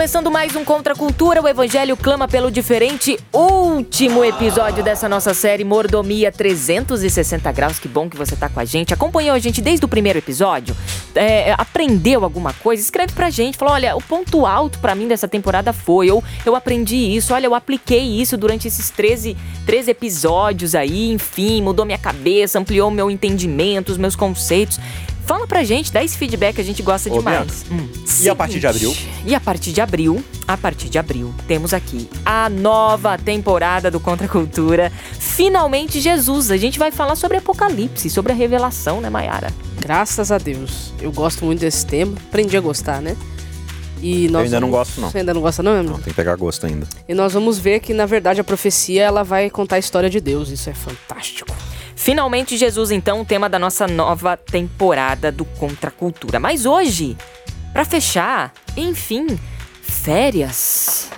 Começando mais um Contra a Cultura, o Evangelho clama pelo diferente. Último episódio dessa nossa série Mordomia 360 Graus. Que bom que você tá com a gente. Acompanhou a gente desde o primeiro episódio? É, aprendeu alguma coisa? Escreve pra gente. Fala, olha, o ponto alto para mim dessa temporada foi, ou eu aprendi isso, olha, eu apliquei isso durante esses 13, 13 episódios aí, enfim, mudou minha cabeça, ampliou meu entendimento, os meus conceitos. Fala pra gente, dá esse feedback, a gente gosta Ô, demais. Hum, E a seguinte, partir de abril? E a partir de abril, a partir de abril, temos aqui a nova temporada do Contra a Cultura. Finalmente Jesus, a gente vai falar sobre Apocalipse, sobre a revelação, né, Mayara? Graças a Deus. Eu gosto muito desse tema. Aprendi a gostar, né? E nós Eu ainda não vamos- gosto, não. Você ainda não gosta, não, meu Não, tem que pegar gosto ainda. E nós vamos ver que, na verdade, a profecia ela vai contar a história de Deus. Isso é fantástico. Finalmente Jesus, então, o tema da nossa nova temporada do Contra Cultura. Mas hoje, pra fechar, enfim, férias.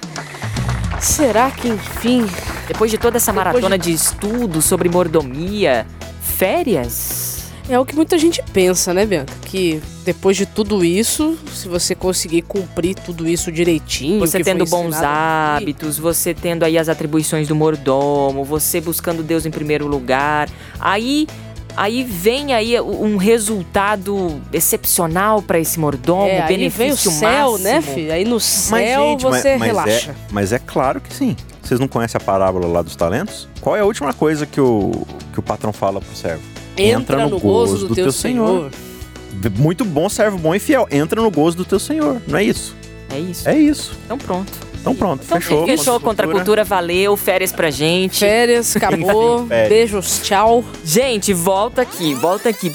Será que, enfim, Depois de toda essa maratona de estudos sobre mordomia, férias? É o que muita gente pensa, né, Bianca? Que depois de tudo isso, se você conseguir cumprir tudo isso direitinho, Você que foi tendo bons hábitos, você tendo aí as atribuições do mordomo, você buscando Deus em primeiro lugar. Aí aí vem aí um resultado excepcional para esse mordomo, é, aí vem o benefício céu, né, máximo. filho? Aí no Mas, céu gente, mas- você mas, relaxa. É, mas é claro que sim. Vocês não conhecem a parábola lá dos talentos? Qual é a última coisa que o, que o patrão fala pro servo? Entra, no gozo do, teu, Senhor. Muito bom, servo bom e fiel. Entra no gozo do teu senhor. Não é isso? É isso. É isso. Então pronto. Então pronto, Então, fechou. Fechou contra a cultura, valeu, férias pra gente. Férias, acabou. Férias. Beijos, tchau. Gente, volta aqui, volta aqui. 1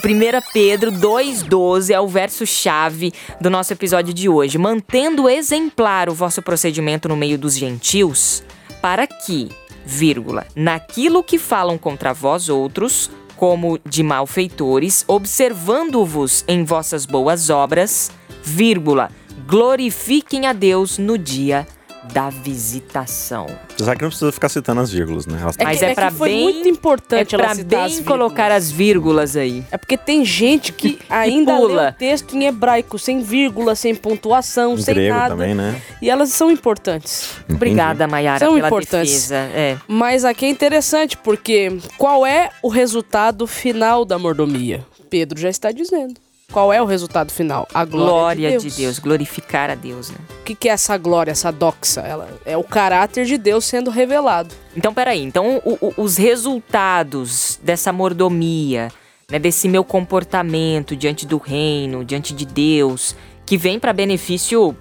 Pedro 2,12 é o verso-chave do nosso episódio de hoje. Mantendo exemplar o vosso procedimento no meio dos gentios, para que, vírgula, naquilo que falam contra vós outros, como de malfeitores, observando-vos em vossas boas obras, vírgula, glorifiquem a Deus no dia da visitação. Apesar que não precisa ficar citando as vírgulas, né? Elas Mas que, é pra que foi bem- muito É importante citar as bem vírgulas. colocar as vírgulas aí. É porque tem gente que ainda pula. lê o texto em hebraico, sem vírgula, sem pontuação, em sem grego nada. também, né? E elas são importantes. Obrigada, Mayara, São pela importantes. defesa. É. Mas aqui é interessante, porque qual é o resultado final da mordomia? Pedro já está dizendo. Qual é o resultado final? A glória, Glória de, Deus. glorificar a Deus, né? O que, que é essa glória, essa doxa? Ela é o caráter de Deus sendo revelado. Então, peraí. Então, o- o- os resultados dessa mordomia, né, desse meu comportamento diante do reino, diante de Deus, que vem para benefício,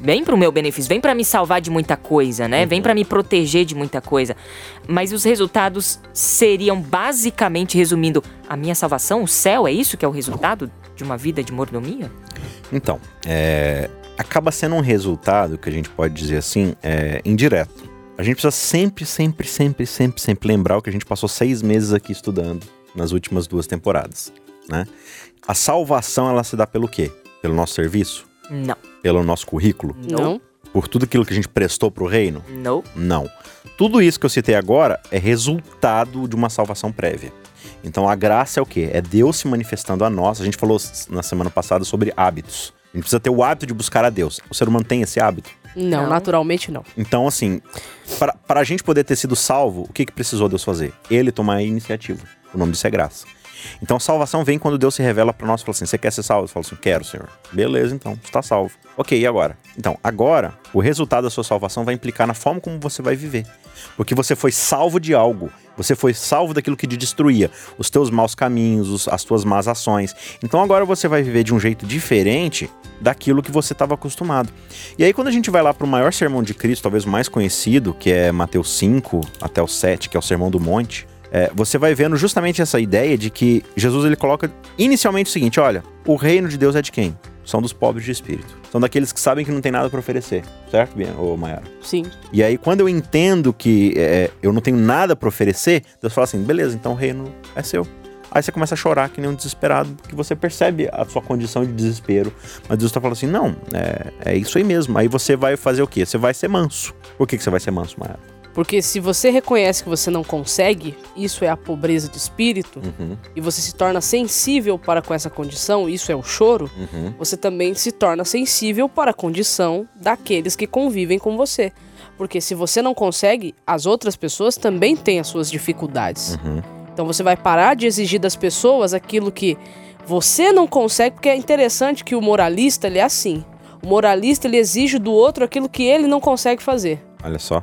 vem para o meu benefício, vem para me salvar de muita coisa, né? Vem para me proteger de muita coisa. Mas os resultados seriam basicamente, resumindo, a minha salvação, o céu, é isso que é o resultado de uma vida de mordomia? Então, é, acaba sendo um resultado que a gente pode dizer assim, é, indireto. A gente precisa sempre, sempre, sempre, sempre, sempre lembrar o que a gente passou seis meses aqui estudando nas últimas duas temporadas, né? A salvação, ela se dá pelo quê? Pelo nosso serviço? Não. Pelo nosso currículo? Não? Por tudo aquilo que a gente prestou pro reino? Não. Não. Tudo isso que eu citei agora é resultado de uma salvação prévia. Então a graça é o quê? É Deus se manifestando a nós. A gente falou na semana passada sobre hábitos. A gente precisa ter o hábito de buscar a Deus. O ser humano tem esse hábito. Não, Não. naturalmente não. Então, assim, para a gente poder ter sido salvo, o que, que precisou Deus fazer? Ele tomar a iniciativa. O nome disso é graça. Então, salvação vem quando Deus se revela para nós e fala assim: Você quer ser salvo? Eu falo assim: Quero, Senhor. Beleza, então, está salvo. Ok, e agora? Então, agora, o resultado da sua salvação vai implicar na forma como você vai viver. Porque você foi salvo de algo. Você foi salvo daquilo que te destruía. Os teus maus caminhos, os- as tuas más ações. Então agora você vai viver de um jeito diferente daquilo que você estava acostumado. E aí, quando a gente vai lá para o maior sermão de Cristo, talvez o mais conhecido, que é Mateus 5 até o 7, que é o Sermão do Monte, é, você vai vendo justamente essa ideia de que Jesus ele coloca inicialmente o seguinte: olha, o reino de Deus é de quem? São dos pobres de espírito. São daqueles que sabem que não tem nada para oferecer. Certo, Bia? Ô, Mayara? Sim. E aí, quando eu entendo que é, eu não tenho nada para oferecer, Deus fala assim: beleza, então o reino é seu. Aí você começa a chorar que nem um desesperado, porque você percebe a sua condição de desespero. Mas Deus tá falando assim: não, é, é isso aí mesmo. Aí você vai fazer o quê? Você vai ser manso. Por que, que você vai ser manso, Mayara? Porque se você reconhece que você não consegue, isso é a pobreza de espírito, Uhum, e você se torna sensível para com essa condição, isso é o choro, uhum, você também se torna sensível para a condição daqueles que convivem com você. Porque se você não consegue, as outras pessoas também têm as suas dificuldades. uhum. Então você vai parar de exigir das pessoas aquilo que você não consegue, porque é interessante que o moralista ele é assim. O moralista ele exige do outro aquilo que ele não consegue fazer. Olha só.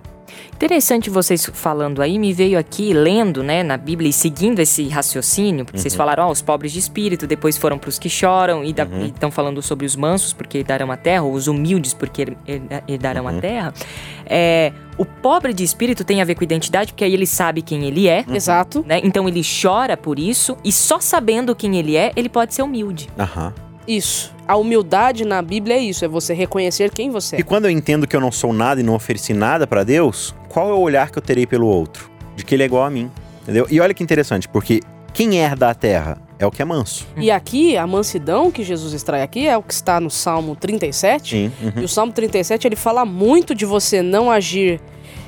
Interessante vocês falando aí, me veio aqui lendo, né, na Bíblia e seguindo esse raciocínio, porque vocês falaram, ó, os pobres de espírito, depois foram para os que choram e estão falando sobre os mansos porque herdarão a terra, ou os humildes porque her- her- herdarão a terra. É, o pobre de espírito tem a ver com identidade, porque aí ele sabe quem ele é, Exato. né? Então ele chora por isso e só sabendo quem ele é, ele pode ser humilde. Aham. Isso. A humildade na Bíblia é isso, é você reconhecer quem você E é. quando eu entendo que eu não sou nada e não ofereci nada pra Deus, qual é o olhar que eu terei pelo outro? De que ele é igual a mim. Entendeu? E olha que interessante, porque quem herda a terra é o que é manso. E aqui, a mansidão que Jesus extrai aqui é o que está no Salmo 37. Sim. uhum. E o Salmo 37, ele fala muito de você não agir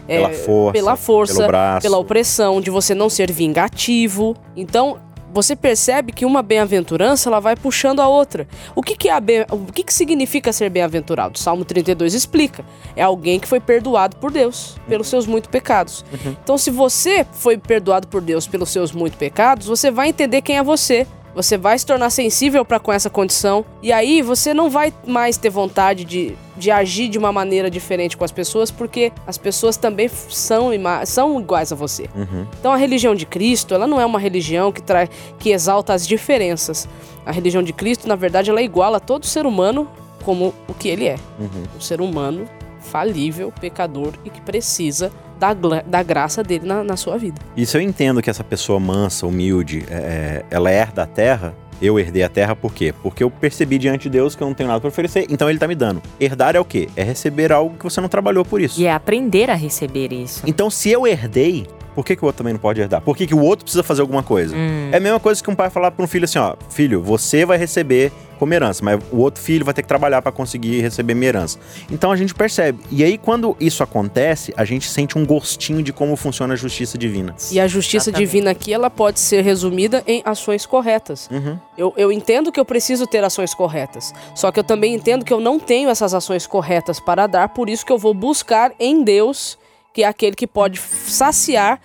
é, Pela força. pela força, Pelo braço. pela opressão, de você não ser vingativo. Então, você percebe que uma bem-aventurança ela vai puxando a outra. O que, que é bem- o que, que significa ser bem-aventurado? Salmo 32 explica. É alguém que foi perdoado por Deus pelos seus muitos pecados. Então, se você foi perdoado por Deus pelos seus muitos pecados, você vai entender quem é você. Você vai se tornar sensível para com essa condição. E aí você não vai mais ter vontade de, de agir de uma maneira diferente com as pessoas, porque as pessoas também são, são iguais a você. Uhum. Então a religião de Cristo, ela não é uma religião que, traz que exalta as diferenças. A religião de Cristo, na verdade, ela iguala todo ser humano como o que ele é. Uhum. Um ser humano falível, pecador e que precisa da, da graça dele na, na sua vida. E se eu entendo que essa pessoa mansa, humilde, é, ela herda a terra, eu herdei a terra por quê? Porque eu percebi diante de Deus que eu não tenho nada pra oferecer, então ele tá me dando. Herdar é o quê? É receber algo que você não trabalhou por isso. E é aprender a receber isso. Então, se eu herdei, por que, que o outro também não pode herdar? Por que, que o outro precisa fazer alguma coisa? Hum. É a mesma coisa que um pai falar para um filho assim, ó, filho, você vai receber como herança, mas o outro filho vai ter que trabalhar para conseguir receber minha herança. Então a gente percebe. E aí quando isso acontece, a gente sente um gostinho de como funciona a justiça divina. E a justiça Exatamente. divina aqui, ela pode ser resumida em ações corretas. Uhum. Eu, eu entendo que eu preciso ter ações corretas. Só que eu também entendo que eu não tenho essas ações corretas para dar, por isso que eu vou buscar em Deus, que é aquele que pode saciar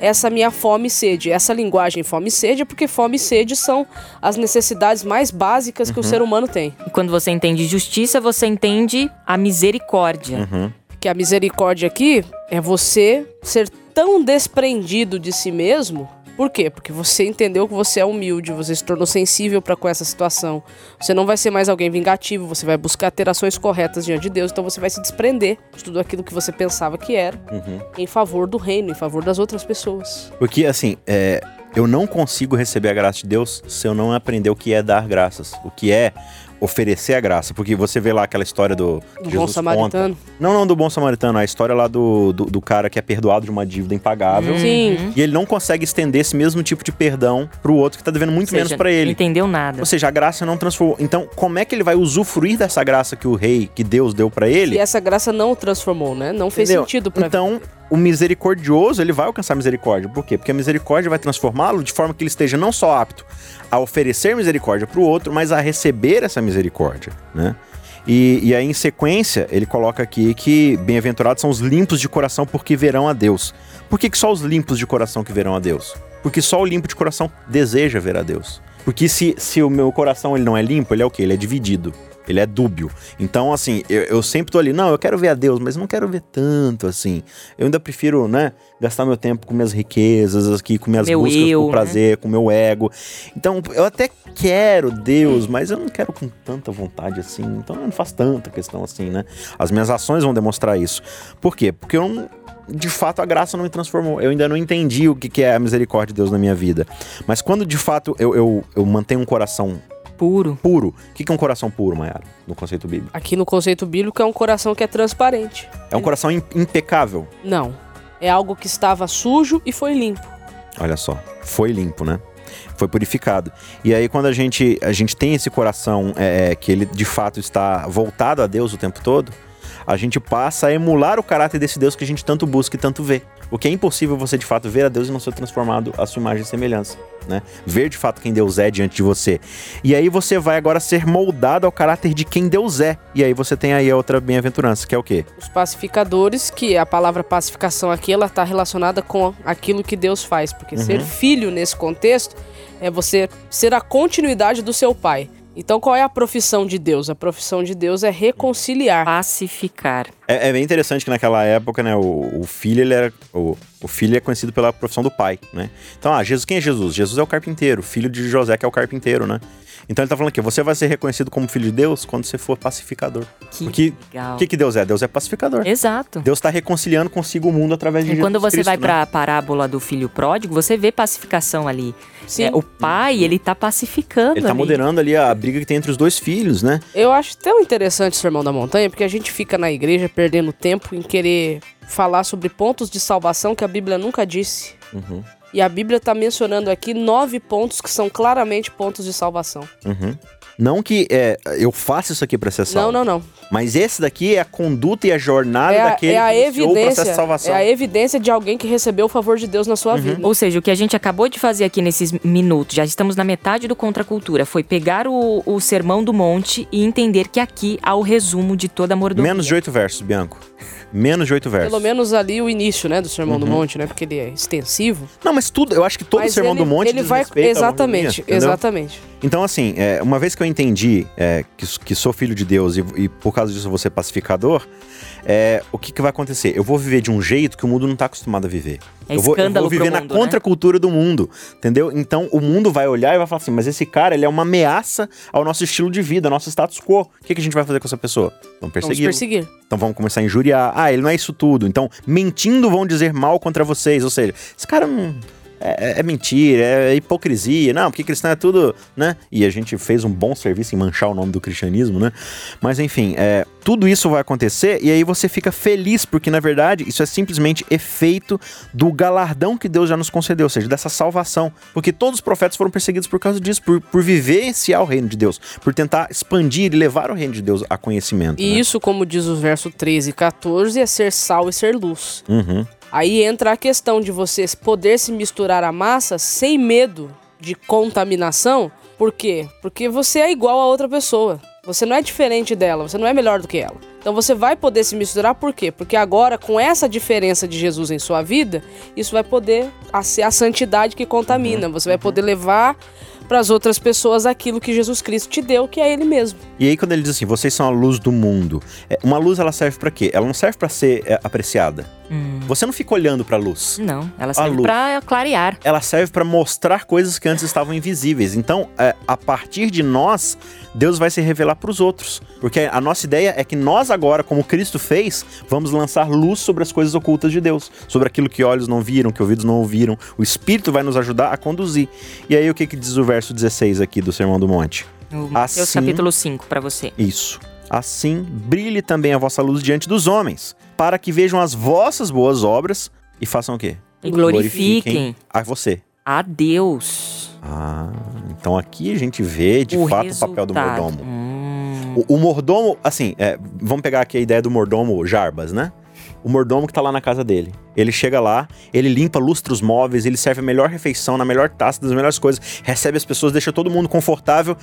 essa minha fome e sede. Essa linguagem fome e sede é porque fome e sede são as necessidades mais básicas que o ser humano tem. E quando você entende justiça, você entende a misericórdia. Uhum. Que a misericórdia aqui é você ser tão desprendido de si mesmo. Por quê? Porque você entendeu que você é humilde, você se tornou sensível para com essa situação. Você não vai ser mais alguém vingativo, você vai buscar ter ações corretas diante de Deus, então você vai se desprender de tudo aquilo que você pensava que era Uhum. em favor do reino, em favor das outras pessoas. Porque assim, é, eu não consigo receber a graça de Deus se eu não aprender o que é dar graças, o que é oferecer a graça. Porque você vê lá aquela história do. Do Jesus bom conta. samaritano. Não, não do bom samaritano, a história lá do, do, do cara que é perdoado de uma dívida impagável. Hum. Sim. E ele não consegue estender esse mesmo tipo de perdão pro outro que tá devendo muito seja, menos pra ele. Não entendeu nada. Ou seja, a graça não transformou. Então, como é que ele vai usufruir dessa graça que o rei, que Deus deu pra ele? E essa graça não o transformou, né? Não fez Entendeu? sentido pra Então, o misericordioso, ele vai alcançar misericórdia. Por quê? Porque a misericórdia vai transformá-lo de forma que ele esteja não só apto a oferecer misericórdia pro outro, mas a receber essa misericórdia, né? E, e aí, em sequência, ele coloca aqui que bem-aventurados são os limpos de coração porque verão a Deus. Por que, que só os limpos de coração que verão a Deus? Porque só o limpo de coração deseja ver a Deus. Porque se, se o meu coração ele não é limpo, ele é o quê? Ele é dividido. Ele é dúbio. Então, assim, eu, eu sempre tô ali, não, eu quero ver a Deus, mas não quero ver tanto, assim. Eu ainda prefiro, né, gastar meu tempo com minhas riquezas aqui, com minhas Meu buscas, eu, com né? prazer, com meu ego. Então, eu até quero Deus, mas eu não quero com tanta vontade assim. Então, eu não faço tanta questão assim, né? As minhas ações vão demonstrar isso. Por quê? Porque eu não de fato a graça não me transformou. Eu ainda não entendi o que que é a misericórdia de Deus na minha vida. Mas quando de fato eu, eu, eu mantenho um coração Puro. puro, o que é um coração puro, Mayara, no conceito bíblico? Aqui no conceito bíblico é um coração que é transparente. É um coração im- impecável. Não. É algo que estava sujo e foi limpo. Olha só, foi limpo, né? Foi purificado. E aí, quando a gente, a gente tem esse coração é, é, que ele de fato está voltado a Deus o tempo todo, a gente passa a emular o caráter desse Deus que a gente tanto busca e tanto vê. O que é impossível você de fato ver a Deus e não ser transformado à sua imagem e semelhança, né? Ver de fato quem Deus é diante de você. E aí você vai agora ser moldado ao caráter de quem Deus é. E aí você tem aí a outra bem-aventurança, que é o quê? Os pacificadores, que a palavra pacificação aqui, ela está relacionada com aquilo que Deus faz. Porque ser filho nesse contexto é você ser a continuidade do seu pai. Então qual é a profissão de Deus? A profissão de Deus é reconciliar. Pacificar. É, é bem interessante que naquela época, né, o, o filho, ele era. O, o filho é conhecido pela profissão do pai, né? Então, ah, Jesus, quem é Jesus? Jesus é o carpinteiro, filho de José, que é o carpinteiro, né? Então ele tá falando aqui, você vai ser reconhecido como filho de Deus quando você for pacificador. Que Porque legal. o que, que Deus é? Deus é pacificador. Exato. Deus está reconciliando consigo o mundo através de E Jesus quando você Cristo, vai né? pra parábola do filho pródigo, você vê pacificação ali. Sim. É, o pai, ele tá pacificando Ele tá ali. moderando ali a briga que tem entre os dois filhos, né? Eu acho tão interessante o Sermão da Montanha, porque a gente fica na igreja perdendo tempo em querer falar sobre pontos de salvação que a Bíblia nunca disse. Uhum, E a Bíblia está mencionando aqui nove pontos que são claramente pontos de salvação. uhum. Não que é, eu faça isso aqui pra ser salvo. Não, não, não. Mas esse daqui é a conduta e a jornada É a, daquele é a que iniciou o processo evidência. de salvação. É a evidência de alguém que recebeu o favor de Deus na sua vida. Ou seja, o que a gente acabou de fazer aqui nesses minutos, já estamos na metade do Contra a Cultura, foi pegar o, o Sermão do Monte e entender que aqui há o resumo de toda a mordomia. Menos de oito versos, Bianco. Menos de oito versos. Pelo menos ali o início, né, do Sermão Uhum. do Monte, né? Porque ele é extensivo. Não, mas tudo, eu acho que todo Mas Sermão ele, do Monte ele vai exatamente, exatamente. Então, assim, é, uma vez que eu entendi é, que, que sou filho de Deus e, e por causa disso eu vou ser pacificador, é, o que, que vai acontecer? Eu vou viver de um jeito que o mundo não está acostumado a viver. É eu, vou, eu vou viver pro na mundo, né? contracultura do mundo, entendeu? Então o mundo vai olhar e vai falar assim: mas esse cara ele é uma ameaça ao nosso estilo de vida, ao nosso status quo. O que, que a gente vai fazer com essa pessoa? Vamos Vamos perseguir. perseguir. Então vamos começar a injuriar. Ah, ele não é isso tudo. Então, mentindo vão dizer mal contra vocês. Ou seja, esse cara não. É- é mentira, é hipocrisia. Não, porque cristão é tudo, né? E a gente fez um bom serviço em manchar o nome do cristianismo, né? Mas enfim, é, tudo isso vai acontecer e aí você fica feliz, porque na verdade isso é simplesmente efeito do galardão que Deus já nos concedeu, ou seja, dessa salvação. Porque todos os profetas foram perseguidos por causa disso, por, por vivenciar o reino de Deus, por tentar expandir e levar o reino de Deus a conhecimento. E né? isso, como diz o verso 13 e 14, é ser sal e ser luz. Uhum. Aí entra a questão de você poder se misturar à massa sem medo de contaminação. Por quê? Porque você é igual a outra pessoa. Você não é diferente dela, você não é melhor do que ela. Então você vai poder se misturar por quê? Porque agora, com essa diferença de Jesus em sua vida, isso vai poder a- ser a santidade que contamina. Você vai poder levar para as outras pessoas aquilo que Jesus Cristo te deu, que é Ele mesmo. E aí quando ele diz assim, vocês são a luz do mundo, é, uma luz ela serve pra quê? Ela não serve pra ser é, apreciada. Hum, Você não fica olhando pra luz. não, ela serve pra clarear. Ela serve pra mostrar coisas que antes estavam invisíveis. Então, é, a partir de nós, Deus vai se revelar pros outros. Porque a nossa ideia é que nós agora, como Cristo fez, vamos lançar luz sobre as coisas ocultas de Deus, sobre aquilo que olhos não viram, que ouvidos não ouviram. O Espírito vai nos ajudar a conduzir. E aí o que que diz o verso 16 aqui do Sermão do Monte? No Assim- capítulo 5 pra você. Isso. Assim, brilhe também a vossa luz diante dos homens, para que vejam as vossas boas obras e façam o quê? E glorifiquem a você. a Deus. Ah, então aqui a gente vê de o fato o papel do resultado. mordomo. Hum, O, o mordomo, assim, é, vamos pegar aqui a ideia do mordomo Jarbas, né? O mordomo que tá lá na casa dele. Ele chega lá, ele limpa, lustra os móveis, ele serve a melhor refeição, na melhor taça, das melhores coisas, recebe as pessoas, deixa todo mundo confortável.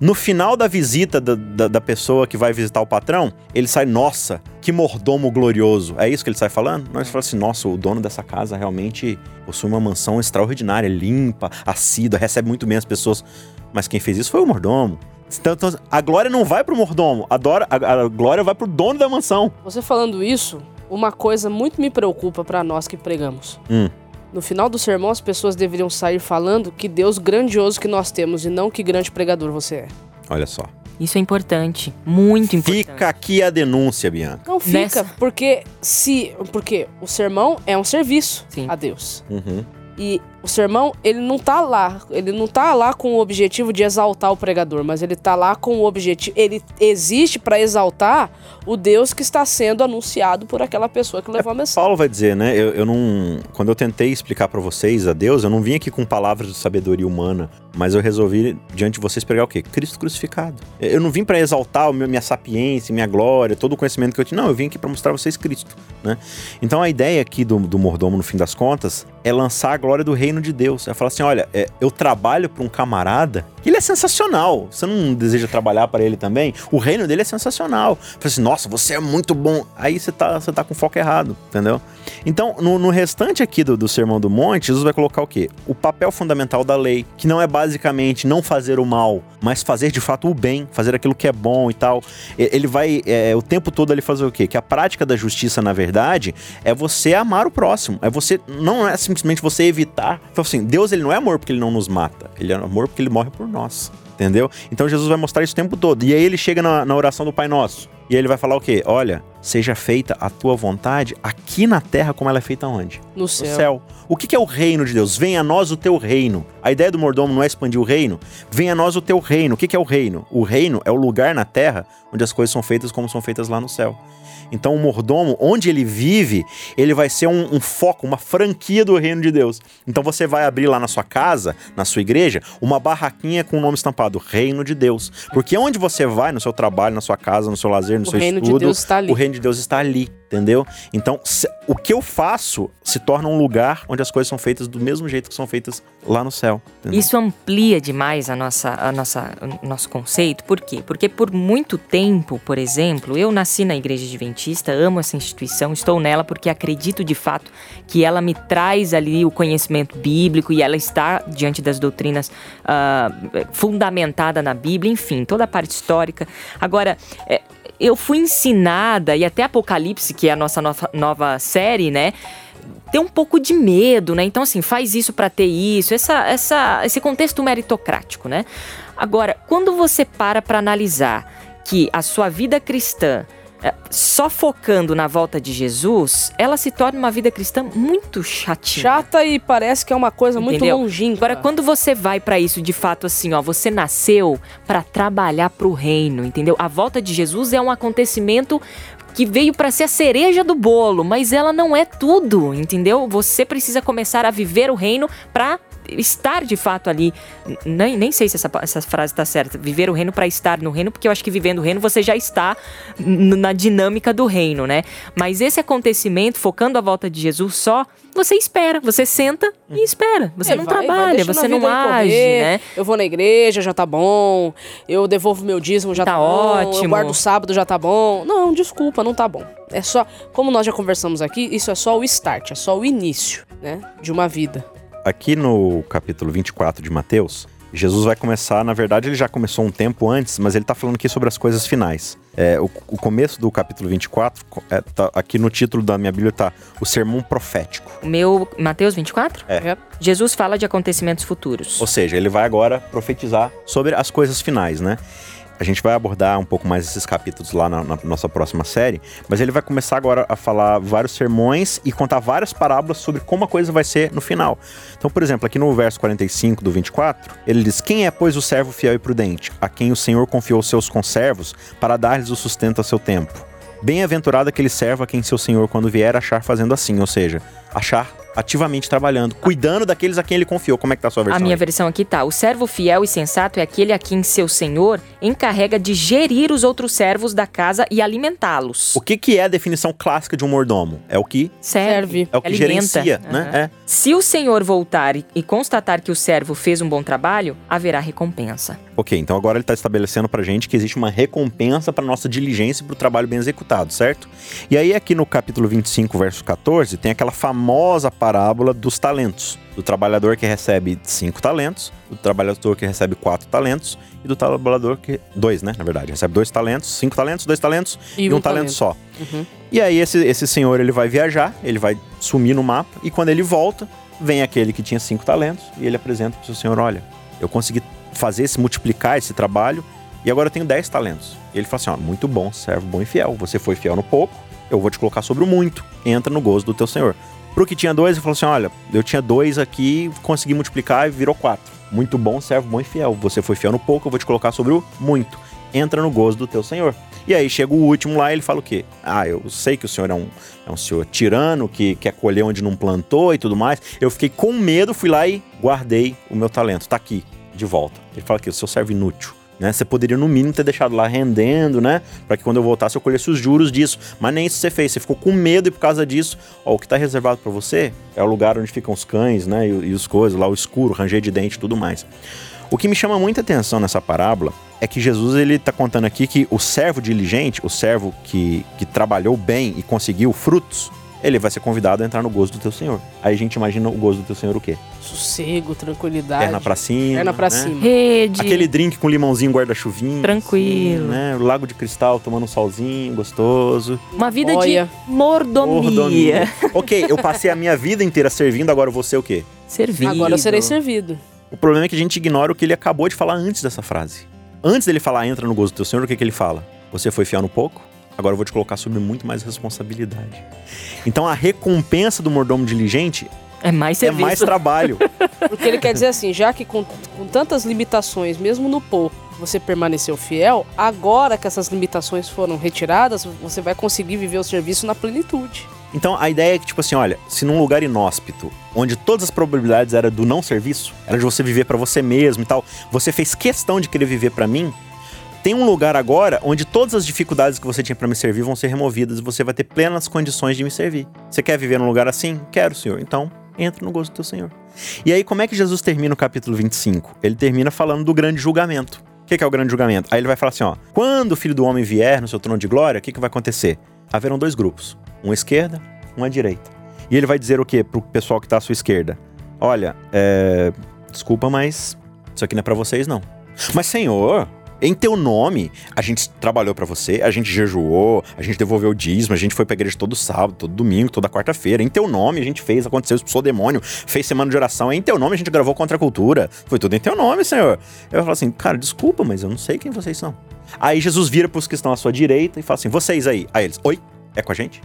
No final da visita da, da, da pessoa que vai visitar o patrão, ele sai, nossa, que mordomo glorioso. É isso que ele sai falando? Não, ele fala assim, nossa, o dono dessa casa realmente possui uma mansão extraordinária, limpa, assídua, recebe muito bem as pessoas. Mas quem fez isso foi o mordomo. Então, então, a glória não vai pro mordomo, a, dora- a- a glória vai pro dono da mansão. Você falando isso, uma coisa muito me preocupa pra nós que pregamos. Hum. No final do sermão, as pessoas deveriam sair falando que Deus grandioso que nós temos e não que grande pregador você é. Olha só. Isso é importante, muito importante. Fica aqui a denúncia, Bianca. Não fica, Nessa- porque se. Porque o sermão é um serviço Sim. a Deus. Uhum. E o sermão, ele não tá lá. Ele não tá lá com o objetivo de exaltar o pregador, mas ele tá lá com o objetivo. Ele existe para exaltar o Deus que está sendo anunciado por aquela pessoa que levou a mensagem. Paulo vai dizer, né? Eu, eu não. Quando eu tentei explicar pra vocês a Deus, eu não vim aqui com palavras de sabedoria humana, mas eu resolvi diante de vocês pregar o quê? Cristo crucificado. Eu não vim pra exaltar meu, minha sapiência, minha glória, todo o conhecimento que eu tinha. Não, eu vim aqui pra mostrar a vocês Cristo, né? Então a ideia aqui do, do mordomo, no fim das contas, é lançar a glória do reino de Deus. É falar assim: olha, é, eu trabalho pra um camarada que ele é sensacional. Você não deseja trabalhar para ele também? O reino dele é sensacional. Fala assim, nossa, você é muito bom. Aí você tá, você tá com foco errado, entendeu? Então, no, no restante aqui do, do Sermão do Monte, Jesus vai colocar o quê? O papel fundamental da lei, que não é basicamente não fazer o mal, mas fazer de fato o bem, fazer aquilo que é bom e tal. Ele vai é, o tempo todo ele fazer o quê? Que a prática da justiça, na verdade, é você amar o próximo. É você, não é simplesmente você evitar. Então, assim, Deus ele não é amor porque ele não nos mata. Ele é amor porque ele morre por nós. Entendeu? Então Jesus vai mostrar isso o tempo todo. E aí ele chega na, na oração do Pai Nosso. E aí ele vai falar o quê? Olha, seja feita a tua vontade aqui na terra como ela é feita onde? No No céu. céu. O que é o reino de Deus? Venha a nós o teu reino. A ideia do mordomo não é expandir o reino. Venha a nós o teu reino. O que é o reino? O reino é o lugar na terra onde as coisas são feitas como são feitas lá no céu. Então o mordomo, onde ele vive, ele vai ser um, um foco, uma franquia do reino de Deus. Então você vai abrir lá na sua casa, na sua igreja, uma barraquinha com o nome estampado Reino de Deus. Porque onde você vai, no seu trabalho, na sua casa, no seu lazer, no O seu reino de estudo, Deus está ali. o reino de Deus está ali, entendeu? Então, se- o que eu faço se torna um lugar onde as coisas são feitas do mesmo jeito que são feitas lá no céu. entendeu? Isso amplia demais a nossa, a nossa, o nosso conceito. Por quê? Porque por muito tempo, por exemplo, eu nasci na Igreja Adventista, amo essa instituição, estou nela porque acredito de fato que ela me traz ali o conhecimento bíblico e ela está diante das doutrinas ah, fundamentada na Bíblia, enfim, toda a parte histórica. Agora, é, eu fui ensinada, e até Apocalipse, que é a nossa nova, série, né? ter um pouco de medo, né? Então, assim, faz isso pra ter isso, essa, essa, esse contexto meritocrático, né? Agora, quando você para pra analisar que a sua vida cristã, só focando na volta de Jesus, ela se torna uma vida cristã muito chatinha. Chata e parece que é uma coisa muito Entendeu? longínqua. Agora, quando você vai pra isso de fato assim, ó, você nasceu pra trabalhar pro reino, entendeu? A volta de Jesus é um acontecimento que veio pra ser a cereja do bolo, mas ela não é tudo, entendeu? Você precisa começar a viver o reino pra estar de fato ali. Nem, nem sei se essa, essa frase tá certa. Viver o reino pra estar no reino, porque eu acho que vivendo o reino você já está na dinâmica do reino, né? Mas esse acontecimento, focando a volta de Jesus só, você espera, você senta e espera. Você É, não vai- vai trabalha, deixando você não age, né? Eu vou na igreja, já tá bom. Eu devolvo meu dízimo, já Tá tá, bom. Eu ótimo. guardo o sábado, já tá bom. Não, desculpa, não tá bom. É só, como nós já conversamos aqui, isso é só o start, é só o início, né, de uma vida. Aqui no capítulo 24 de Mateus, Jesus vai começar, na verdade, ele já começou um tempo antes, mas ele tá falando aqui sobre as coisas finais. É, o, o começo do capítulo 24, co- é, tá- aqui no título da minha Bíblia tá o sermão profético. O meu, Mateus 24? É. Jesus fala de acontecimentos futuros. Ou seja, ele vai agora profetizar sobre as coisas finais, né? A gente vai abordar um pouco mais esses capítulos lá na, na nossa próxima série, mas ele vai começar agora a falar vários sermões e contar várias parábolas sobre como a coisa vai ser no final. Então, por exemplo, aqui no verso 45 do 24, ele diz: Quem é, pois, o servo fiel e prudente, a quem o Senhor confiou seus conservos para dar-lhes o sustento a seu tempo? Bem-aventurado aquele servo a quem seu senhor, quando vier, achar fazendo assim, ou seja, achar ativamente trabalhando, cuidando daqueles a quem ele confiou. Como é que tá a sua A versão? minha aí? versão aqui tá: o servo fiel e sensato é aquele a quem seu senhor encarrega de gerir os outros servos da casa e alimentá-los. O que, que é a definição clássica de um mordomo? É o que Serve, é o que alimenta. gerencia, Aham. né? É. Se o senhor voltar e- constatar que o servo fez um bom trabalho, haverá recompensa. Ok, então agora ele está estabelecendo pra gente que existe uma recompensa para nossa diligência e pro trabalho bem executado, certo? E aí aqui no capítulo 25, verso 14, tem aquela famosa parábola dos talentos. Do trabalhador que recebe cinco talentos, do trabalhador que recebe quatro talentos e do trabalhador que. Dois, né? Na verdade, recebe dois talentos, cinco talentos, dois talentos e, E um, talento, talento. só. Uhum. E aí esse, esse senhor ele vai viajar, ele vai sumir no mapa e quando ele volta, vem aquele que tinha cinco talentos e ele apresenta para o seu senhor, olha, eu consegui fazer esse multiplicar esse trabalho e agora eu tenho dez talentos. E ele fala assim, ó, muito bom, servo bom e fiel. Você foi fiel no pouco, eu vou te colocar sobre o muito. Entra no gozo do teu senhor. Pro que tinha dois, ele falou assim, olha, eu tinha dois aqui, consegui multiplicar e virou quatro. Muito bom, servo bom e fiel. Você foi fiel no pouco, eu vou te colocar sobre o muito. Entra no gozo do teu senhor. E aí chega o último lá e ele fala o quê? Ah, eu sei que o senhor é um, é um senhor tirano, que quer colher onde não plantou e tudo mais. Eu fiquei com medo, fui lá e guardei o meu talento. Tá aqui, de volta. Ele fala que o seu servo inútil. Né? Você poderia, no mínimo, ter deixado lá rendendo, né? Para que quando eu voltasse eu colhesse os juros disso. Mas nem isso você fez. Você ficou com medo e por causa disso, ó, o que tá reservado para você é o lugar onde ficam os cães, né? E, e os coisas, lá o escuro, ranger de dente e tudo mais. O que me chama muita atenção nessa parábola é que Jesus ele tá contando aqui que o servo diligente, o servo que, que trabalhou bem e conseguiu frutos, ele vai ser convidado a entrar no gozo do teu Senhor. Aí a gente imagina o gozo do teu Senhor o quê? Sossego, tranquilidade. Perna pra cima. Perna pra né? cima. Rede. Aquele drink com limãozinho guarda-chuvinho. Tranquilo. Né? O lago de cristal tomando um solzinho gostoso. Uma vida Olha. de mordomia. ok, eu passei a minha vida inteira servindo, agora eu vou ser o quê? Servido. Agora eu serei servido. O problema é que a gente ignora o que ele acabou de falar antes dessa frase. Antes dele falar entra no gozo do teu Senhor, o que, que ele fala? Você foi fiel no pouco? Agora eu vou te colocar sobre muito mais responsabilidade. Então a recompensa do mordomo diligente É mais é serviço. mais trabalho. Porque ele quer dizer assim, já que com, com tantas limitações, mesmo no pouco, você permaneceu fiel, agora que essas limitações foram retiradas, você vai conseguir viver o serviço na plenitude. Então a ideia é que, tipo assim, olha, se num lugar inóspito, onde todas as probabilidades eram do não serviço, era de você viver pra você mesmo e tal, você fez questão de querer viver pra mim, tem um lugar agora onde todas as dificuldades que você tinha pra me servir vão ser removidas e você vai ter plenas condições de me servir. Você quer viver num lugar assim? Quero, Senhor. Então, entra no gozo do teu Senhor. E aí, como é que Jesus termina o capítulo 25? Ele termina falando do grande julgamento. O que é o grande julgamento? Aí ele vai falar assim, ó, quando o Filho do Homem vier no seu trono de glória, o que, que vai acontecer? Haverão dois grupos, um à esquerda, um à direita. E ele vai dizer o quê pro pessoal que tá à sua esquerda? Olha, é... desculpa, mas isso aqui não é pra vocês, não. Mas, Senhor, em teu nome, a gente trabalhou pra você, a gente jejuou, a gente devolveu o dízimo, a gente foi pra igreja todo sábado, todo domingo, toda quarta-feira. Em teu nome a gente fez, aconteceu, expulsou o demônio, fez semana de oração. Em teu nome a gente gravou contra a cultura. Foi tudo em teu nome, Senhor. Eu falo assim, cara, desculpa, mas eu não sei quem vocês são. Aí Jesus vira pros que estão à sua direita e fala assim: vocês aí. Aí eles, oi, é com a gente?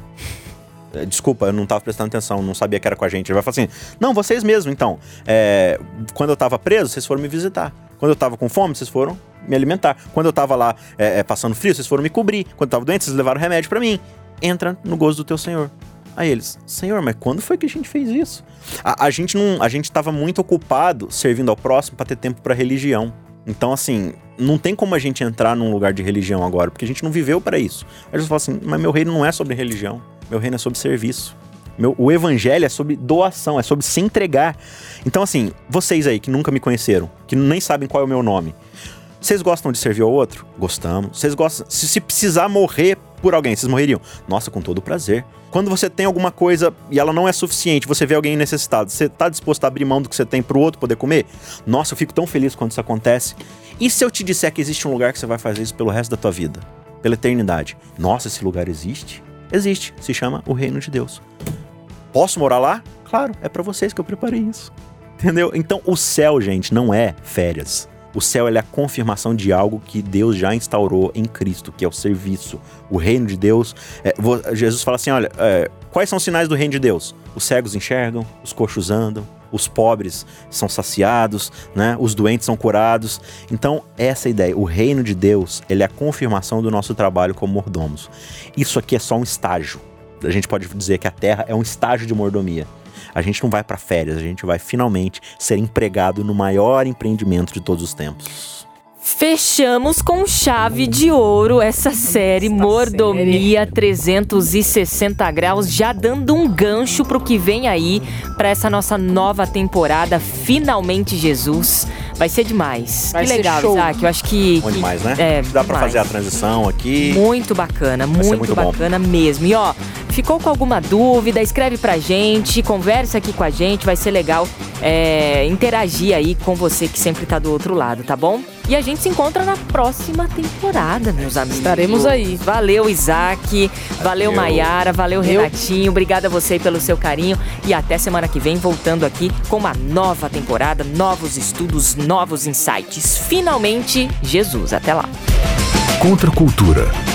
É, Desculpa, eu não tava prestando atenção, não sabia que era com a gente. Ele vai falar assim: não, vocês mesmo, então. É, quando eu tava preso, vocês foram me visitar. Quando eu tava com fome, vocês foram me alimentar. Quando eu tava lá é, é, passando frio, vocês foram me cobrir. Quando eu tava doente, vocês levaram remédio pra mim. Entra no gozo do teu Senhor. Aí eles, Senhor, mas quando foi que a gente fez isso? A, a gente não, a gente tava muito ocupado servindo ao próximo pra ter tempo pra religião. Então, assim, não tem como a gente entrar num lugar de religião agora, porque a gente não viveu para isso. Aí Jesus fala assim: mas meu reino não é sobre religião, meu reino é sobre serviço. Meu, o evangelho é sobre doação, é sobre se entregar. Então, assim, vocês aí que nunca me conheceram, que nem sabem qual é o meu nome, vocês gostam de servir ao outro? Gostamos. Vocês gostam. Se, se precisar morrer por alguém, vocês morreriam? Nossa, com todo prazer. Quando você tem alguma coisa e ela não é suficiente, você vê alguém necessitado, você tá disposto a abrir mão do que você tem pro outro poder comer? Nossa, eu fico tão feliz quando isso acontece. E se eu te disser que existe um lugar que você vai fazer isso pelo resto da tua vida? Pela eternidade? Nossa, esse lugar existe? Existe. Se chama o Reino de Deus. Posso morar lá? Claro, é pra vocês que eu preparei isso. Entendeu? Então, o céu, gente, não é férias. O céu é a confirmação de algo que Deus já instaurou em Cristo, que é o serviço. O reino de Deus. é, Jesus fala assim: olha, é, quais são os sinais do reino de Deus? Os cegos enxergam, os coxos andam, os pobres são saciados, né? Os doentes são curados. Então, essa é ideia. O reino de Deus ele é a confirmação do nosso trabalho como mordomos. Isso aqui é só um estágio. A gente pode dizer que a terra é um estágio de mordomia. A gente não vai para férias, a gente vai finalmente ser empregado no maior empreendimento de todos os tempos. Fechamos com chave de ouro essa série Mordomia 360 graus, já dando um gancho pro que vem aí para essa nossa nova temporada. Finalmente Jesus, vai ser demais. Vai que ser legal, show. Isaac. Eu acho que Bom que- demais, né? É, Dá pra demais. fazer a transição aqui. Muito bacana, muito, muito bom. bacana mesmo. E ó, ficou com alguma dúvida, escreve pra gente, conversa aqui com a gente, vai ser legal é, interagir aí com você que sempre tá do outro lado, tá bom? E a gente se encontra na próxima temporada, meus amigos. Estaremos aí. Valeu, Isaac. Valeu, Maiara. Valeu, Renatinho. Obrigada a você pelo seu carinho. E até semana que vem, voltando aqui com uma nova temporada, novos estudos, novos insights. Finalmente, Jesus. Até lá. Contra a cultura.